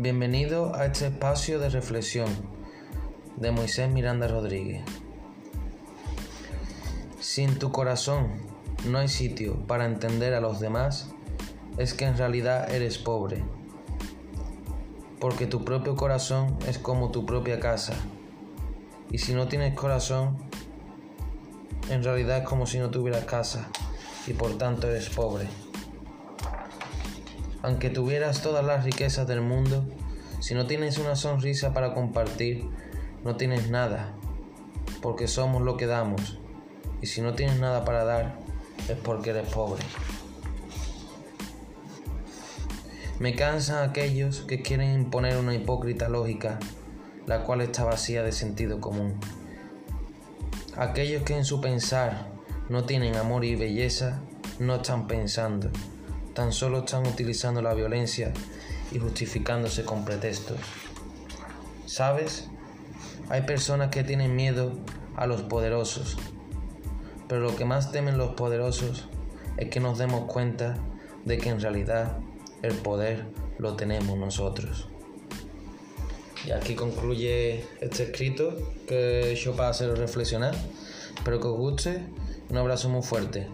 Bienvenido a este espacio de reflexión de Moisés Miranda Rodríguez. Si en tu corazón no hay sitio para entender a los demás, es que en realidad eres pobre. Porque tu propio corazón es como tu propia casa. Y si no tienes corazón, en realidad es como si no tuvieras casa y por tanto eres pobre. Aunque tuvieras todas las riquezas del mundo, si no tienes una sonrisa para compartir, no tienes nada, porque somos lo que damos. Y si no tienes nada para dar, es porque eres pobre. Me cansan aquellos que quieren imponer una hipócrita lógica, la cual está vacía de sentido común. Aquellos que en su pensar no tienen amor y belleza, no están pensando tan solo están utilizando la violencia y justificándose con pretextos. ¿Sabes? Hay personas que tienen miedo a los poderosos, pero lo que más temen los poderosos es que nos demos cuenta de que en realidad el poder lo tenemos nosotros. Y aquí concluye este escrito que hecho para haceros reflexionar. Espero que os guste. Un abrazo muy fuerte.